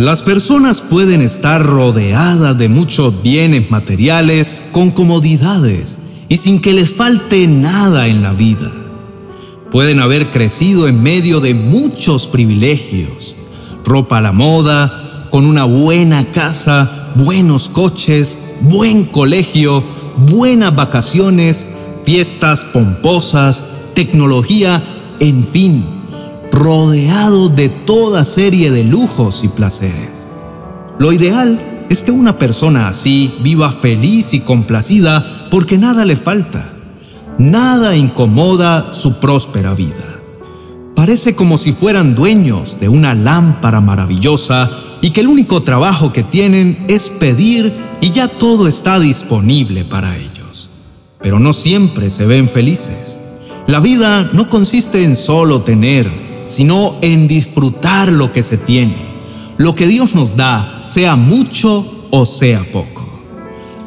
Las personas pueden estar rodeadas de muchos bienes materiales con comodidades y sin que les falte nada en la vida. Pueden haber crecido en medio de muchos privilegios, ropa a la moda, con una buena casa, buenos coches, buen colegio, buenas vacaciones, fiestas pomposas, tecnología, en fin, rodeado de toda serie de lujos y placeres. Lo ideal es que una persona así viva feliz y complacida porque nada le falta, nada incomoda su próspera vida. Parece como si fueran dueños de una lámpara maravillosa y que el único trabajo que tienen es pedir y ya todo está disponible para ellos. Pero no siempre se ven felices. La vida no consiste en solo tener, sino en disfrutar lo que se tiene. Lo que Dios nos da, sea mucho o sea poco.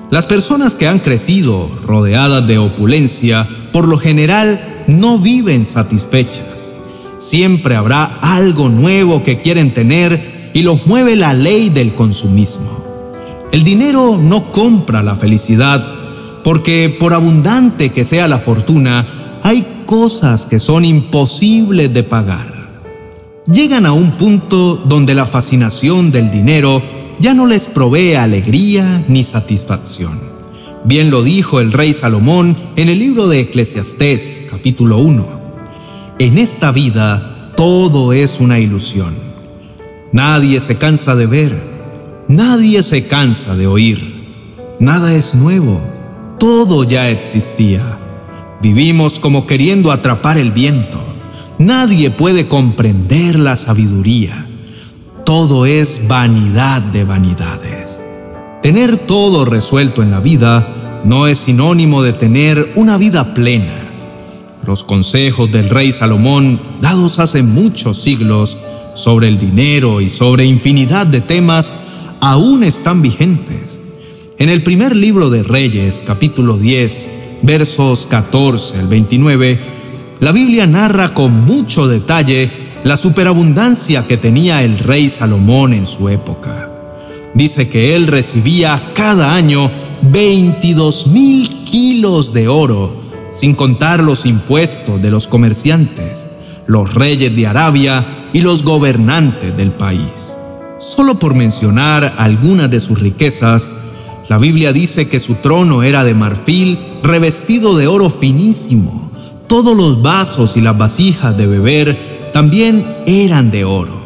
Las personas que han crecido rodeadas de opulencia, por lo general, no viven satisfechas. Siempre habrá algo nuevo que quieren tener y los mueve la ley del consumismo. El dinero no compra la felicidad, porque por abundante que sea la fortuna, hay cosas que son imposibles de pagar llegan a un punto donde la fascinación del dinero ya no les provee alegría ni satisfacción. Bien lo dijo el rey Salomón en el libro de Eclesiastés capítulo 1. En esta vida todo es una ilusión. Nadie se cansa de ver, nadie se cansa de oír. Nada es nuevo, todo ya existía. Vivimos como queriendo atrapar el viento Nadie puede comprender la sabiduría. Todo es vanidad de vanidades. Tener todo resuelto en la vida no es sinónimo de tener una vida plena. Los consejos del rey Salomón, dados hace muchos siglos sobre el dinero y sobre infinidad de temas, aún están vigentes. En el primer libro de Reyes, capítulo 10, versos 14 al 29, la Biblia narra con mucho detalle la superabundancia que tenía el rey Salomón en su época. Dice que él recibía cada año 22 mil kilos de oro, sin contar los impuestos de los comerciantes, los reyes de Arabia y los gobernantes del país. Solo por mencionar algunas de sus riquezas, la Biblia dice que su trono era de marfil revestido de oro finísimo todos los vasos y las vasijas de beber también eran de oro.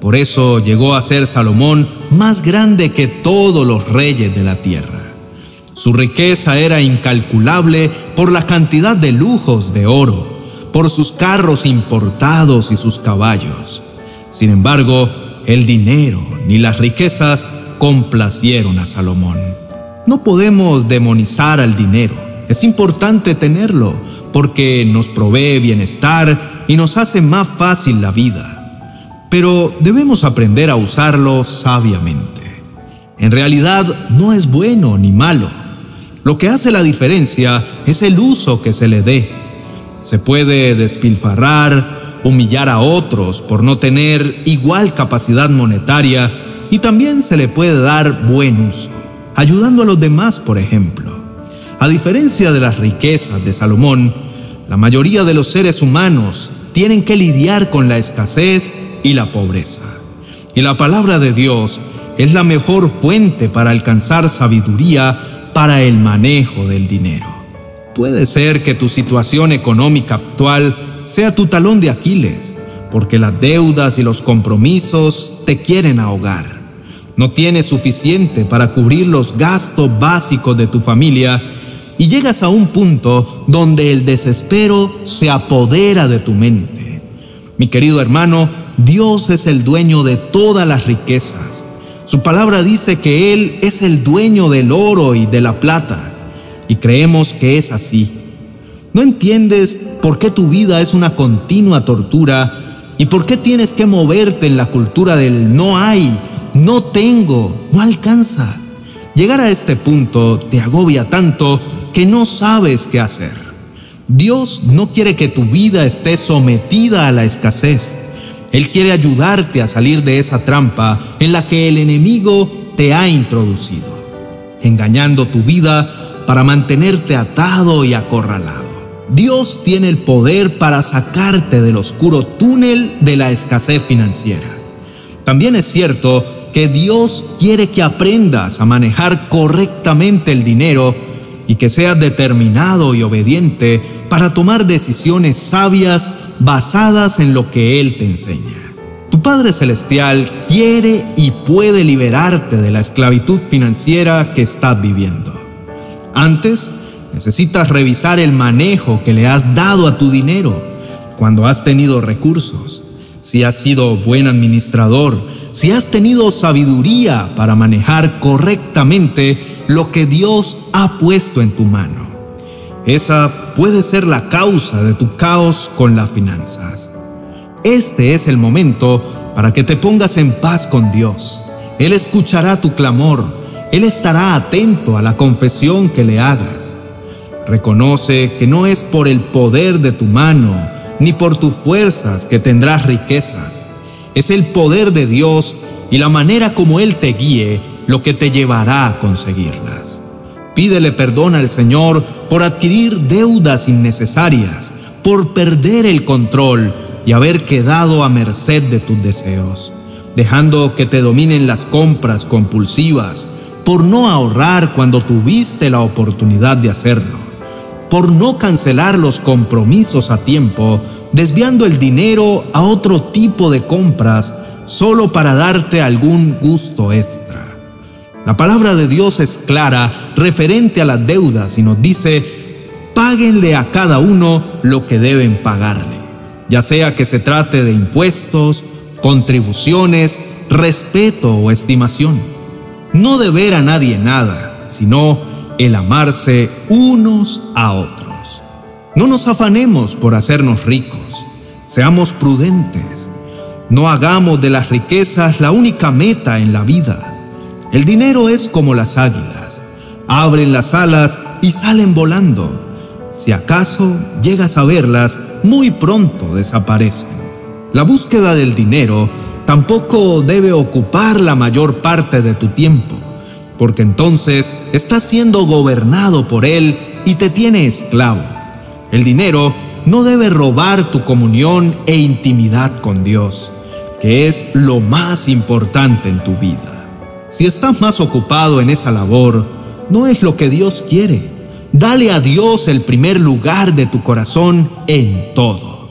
Por eso llegó a ser Salomón más grande que todos los reyes de la tierra. Su riqueza era incalculable por la cantidad de lujos de oro, por sus carros importados y sus caballos. Sin embargo, el dinero ni las riquezas complacieron a Salomón. No podemos demonizar al dinero. Es importante tenerlo, porque nos provee bienestar y nos hace más fácil la vida. Pero debemos aprender a usarlo sabiamente. En realidad no es bueno ni malo. Lo que hace la diferencia es el uso que se le dé. Se puede despilfarrar, humillar a otros por no tener igual capacidad monetaria y también se le puede dar buen uso, ayudando a los demás, por ejemplo. A diferencia de las riquezas de Salomón, la mayoría de los seres humanos tienen que lidiar con la escasez y la pobreza. Y la palabra de Dios es la mejor fuente para alcanzar sabiduría para el manejo del dinero. Puede ser que tu situación económica actual sea tu talón de Aquiles, porque las deudas y los compromisos te quieren ahogar. No tienes suficiente para cubrir los gastos básicos de tu familia y llegas a un punto donde el desespero se apodera de tu mente. Mi querido hermano, Dios es el dueño de todas las riquezas. Su palabra dice que Él es el dueño del oro y de la plata, y creemos que es así. ¿No entiendes por qué tu vida es una continua tortura y por qué tienes que moverte en la cultura del no hay, no tengo, no alcanza? Llegar a este punto te agobia tanto que no sabes qué hacer. Dios no quiere que tu vida esté sometida a la escasez. Él quiere ayudarte a salir de esa trampa en la que el enemigo te ha introducido, engañando tu vida para mantenerte atado y acorralado. Dios tiene el poder para sacarte del oscuro túnel de la escasez financiera. También es cierto que Dios quiere que aprendas a manejar correctamente el dinero y que seas determinado y obediente para tomar decisiones sabias basadas en lo que Él te enseña. Tu Padre Celestial quiere y puede liberarte de la esclavitud financiera que estás viviendo. Antes, necesitas revisar el manejo que le has dado a tu dinero cuando has tenido recursos, si has sido buen administrador, si has tenido sabiduría para manejar correctamente lo que Dios ha puesto en tu mano. Esa puede ser la causa de tu caos con las finanzas. Este es el momento para que te pongas en paz con Dios. Él escuchará tu clamor. Él estará atento a la confesión que le hagas. Reconoce que no es por el poder de tu mano ni por tus fuerzas que tendrás riquezas. Es el poder de Dios y la manera como Él te guíe lo que te llevará a conseguirlas. Pídele perdón al Señor por adquirir deudas innecesarias, por perder el control y haber quedado a merced de tus deseos, dejando que te dominen las compras compulsivas, por no ahorrar cuando tuviste la oportunidad de hacerlo, por no cancelar los compromisos a tiempo, desviando el dinero a otro tipo de compras solo para darte algún gusto extra. La palabra de Dios es clara referente a las deudas y nos dice, páguenle a cada uno lo que deben pagarle, ya sea que se trate de impuestos, contribuciones, respeto o estimación. No deber a nadie nada, sino el amarse unos a otros. No nos afanemos por hacernos ricos, seamos prudentes. No hagamos de las riquezas la única meta en la vida el dinero es como las águilas, abren las alas y salen volando. Si acaso llegas a verlas, muy pronto desaparecen. La búsqueda del dinero tampoco debe ocupar la mayor parte de tu tiempo, porque entonces estás siendo gobernado por él y te tiene esclavo. El dinero no debe robar tu comunión e intimidad con Dios, que es lo más importante en tu vida. Si estás más ocupado en esa labor, no es lo que Dios quiere. Dale a Dios el primer lugar de tu corazón en todo.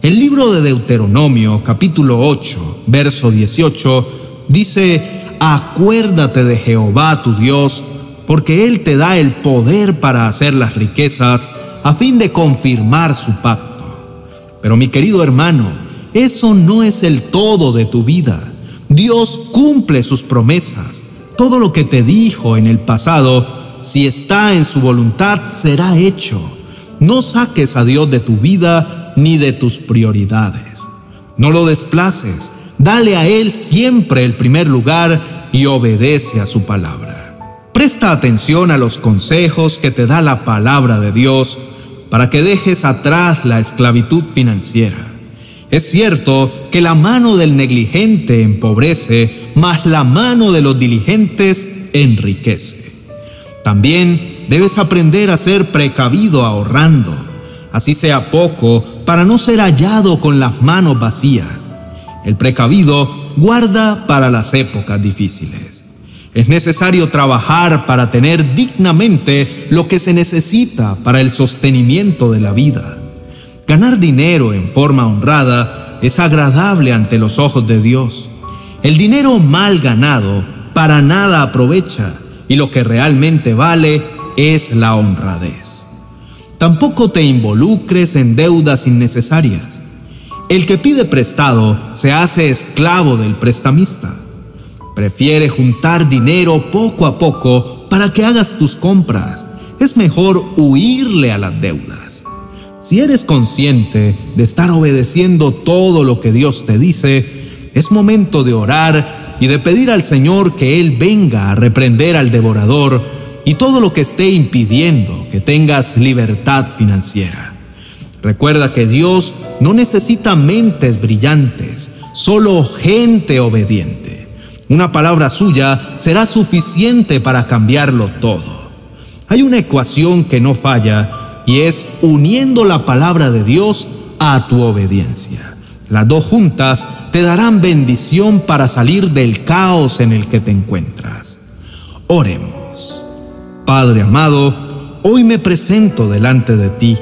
El libro de Deuteronomio capítulo 8, verso 18, dice, Acuérdate de Jehová tu Dios, porque Él te da el poder para hacer las riquezas a fin de confirmar su pacto. Pero mi querido hermano, eso no es el todo de tu vida. Dios cumple sus promesas. Todo lo que te dijo en el pasado, si está en su voluntad, será hecho. No saques a Dios de tu vida ni de tus prioridades. No lo desplaces. Dale a Él siempre el primer lugar y obedece a su palabra. Presta atención a los consejos que te da la palabra de Dios para que dejes atrás la esclavitud financiera. Es cierto que la mano del negligente empobrece, mas la mano de los diligentes enriquece. También debes aprender a ser precavido ahorrando, así sea poco, para no ser hallado con las manos vacías. El precavido guarda para las épocas difíciles. Es necesario trabajar para tener dignamente lo que se necesita para el sostenimiento de la vida. Ganar dinero en forma honrada es agradable ante los ojos de Dios. El dinero mal ganado para nada aprovecha y lo que realmente vale es la honradez. Tampoco te involucres en deudas innecesarias. El que pide prestado se hace esclavo del prestamista. Prefiere juntar dinero poco a poco para que hagas tus compras. Es mejor huirle a las deudas. Si eres consciente de estar obedeciendo todo lo que Dios te dice, es momento de orar y de pedir al Señor que Él venga a reprender al devorador y todo lo que esté impidiendo que tengas libertad financiera. Recuerda que Dios no necesita mentes brillantes, solo gente obediente. Una palabra suya será suficiente para cambiarlo todo. Hay una ecuación que no falla y es uniendo la palabra de Dios a tu obediencia. Las dos juntas te darán bendición para salir del caos en el que te encuentras. Oremos. Padre amado, hoy me presento delante de ti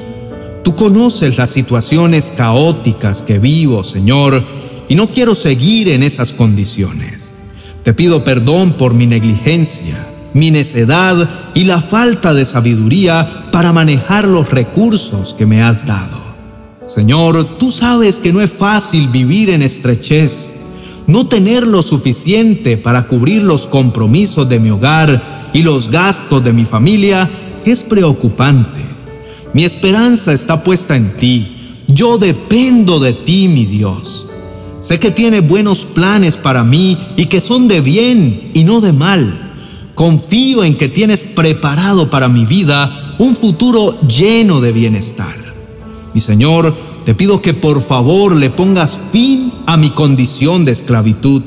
Tú conoces las situaciones caóticas que vivo, Señor, y no quiero seguir en esas condiciones. Te pido perdón por mi negligencia, mi necedad y la falta de sabiduría para manejar los recursos que me has dado. Señor, tú sabes que no es fácil vivir en estrechez. No tener lo suficiente para cubrir los compromisos de mi hogar y los gastos de mi familia es preocupante. Mi esperanza está puesta en ti. Yo dependo de ti, mi Dios. Sé que tiene buenos planes para mí y que son de bien y no de mal. Confío en que tienes preparado para mi vida un futuro lleno de bienestar. Mi Señor, te pido que por favor le pongas fin a mi condición de esclavitud.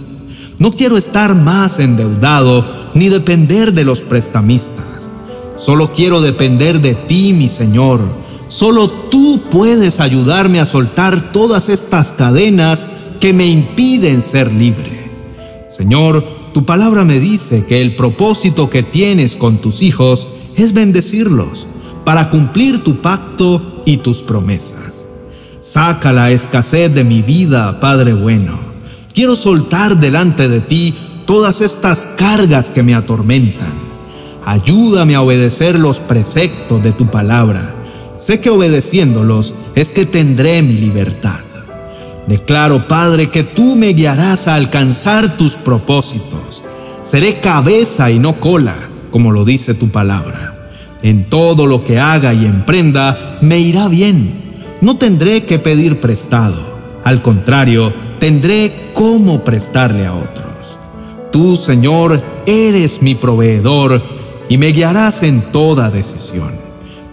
No quiero estar más endeudado ni depender de los prestamistas. Solo quiero depender de ti, mi Señor. Solo tú puedes ayudarme a soltar todas estas cadenas que me impiden ser libre. Señor, tu palabra me dice que el propósito que tienes con tus hijos es bendecirlos para cumplir tu pacto y tus promesas. Saca la escasez de mi vida, Padre bueno. Quiero soltar delante de ti todas estas cargas que me atormentan. Ayúdame a obedecer los preceptos de tu palabra. Sé que obedeciéndolos es que tendré mi libertad. Declaro, Padre, que tú me guiarás a alcanzar tus propósitos. Seré cabeza y no cola, como lo dice tu palabra. En todo lo que haga y emprenda, me irá bien. No tendré que pedir prestado. Al contrario, tendré cómo prestarle a otros. Tú, Señor, eres mi proveedor y me guiarás en toda decisión.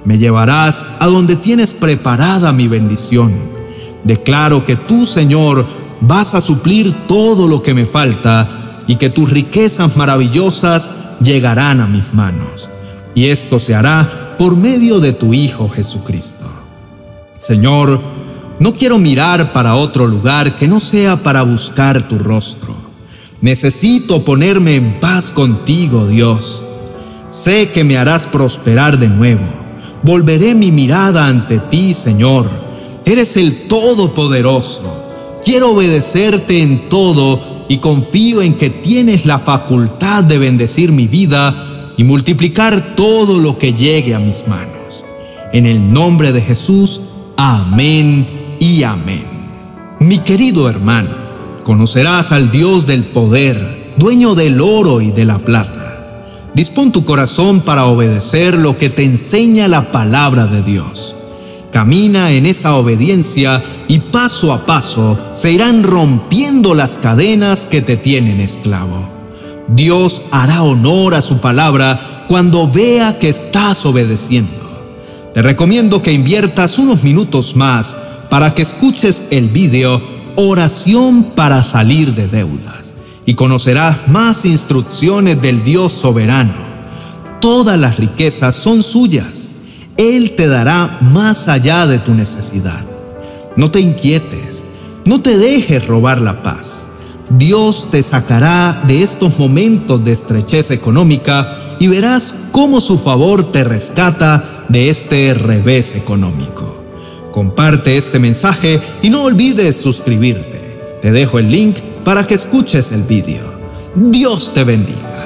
Me llevarás a donde tienes preparada mi bendición. Declaro que tú, Señor, vas a suplir todo lo que me falta y que tus riquezas maravillosas llegarán a mis manos. Y esto se hará por medio de tu Hijo Jesucristo. Señor, no quiero mirar para otro lugar que no sea para buscar tu rostro. Necesito ponerme en paz contigo, Dios. Sé que me harás prosperar de nuevo. Volveré mi mirada ante ti, Señor. Eres el Todopoderoso. Quiero obedecerte en todo y confío en que tienes la facultad de bendecir mi vida y multiplicar todo lo que llegue a mis manos. En el nombre de Jesús, amén y amén. Mi querido hermano, conocerás al Dios del poder, dueño del oro y de la plata Dispón tu corazón para obedecer lo que te enseña la palabra de Dios. Camina en esa obediencia y paso a paso se irán rompiendo las cadenas que te tienen esclavo. Dios hará honor a su palabra cuando vea que estás obedeciendo. Te recomiendo que inviertas unos minutos más para que escuches el vídeo Oración para salir de deudas y conocerás más instrucciones del Dios soberano. Todas las riquezas son suyas. Él te dará más allá de tu necesidad. No te inquietes, no te dejes robar la paz. Dios te sacará de estos momentos de estrechez económica y verás cómo su favor te rescata de este revés económico. Comparte este mensaje y no olvides suscribirte. Te dejo el link para que escuches el vídeo. Dios te bendiga.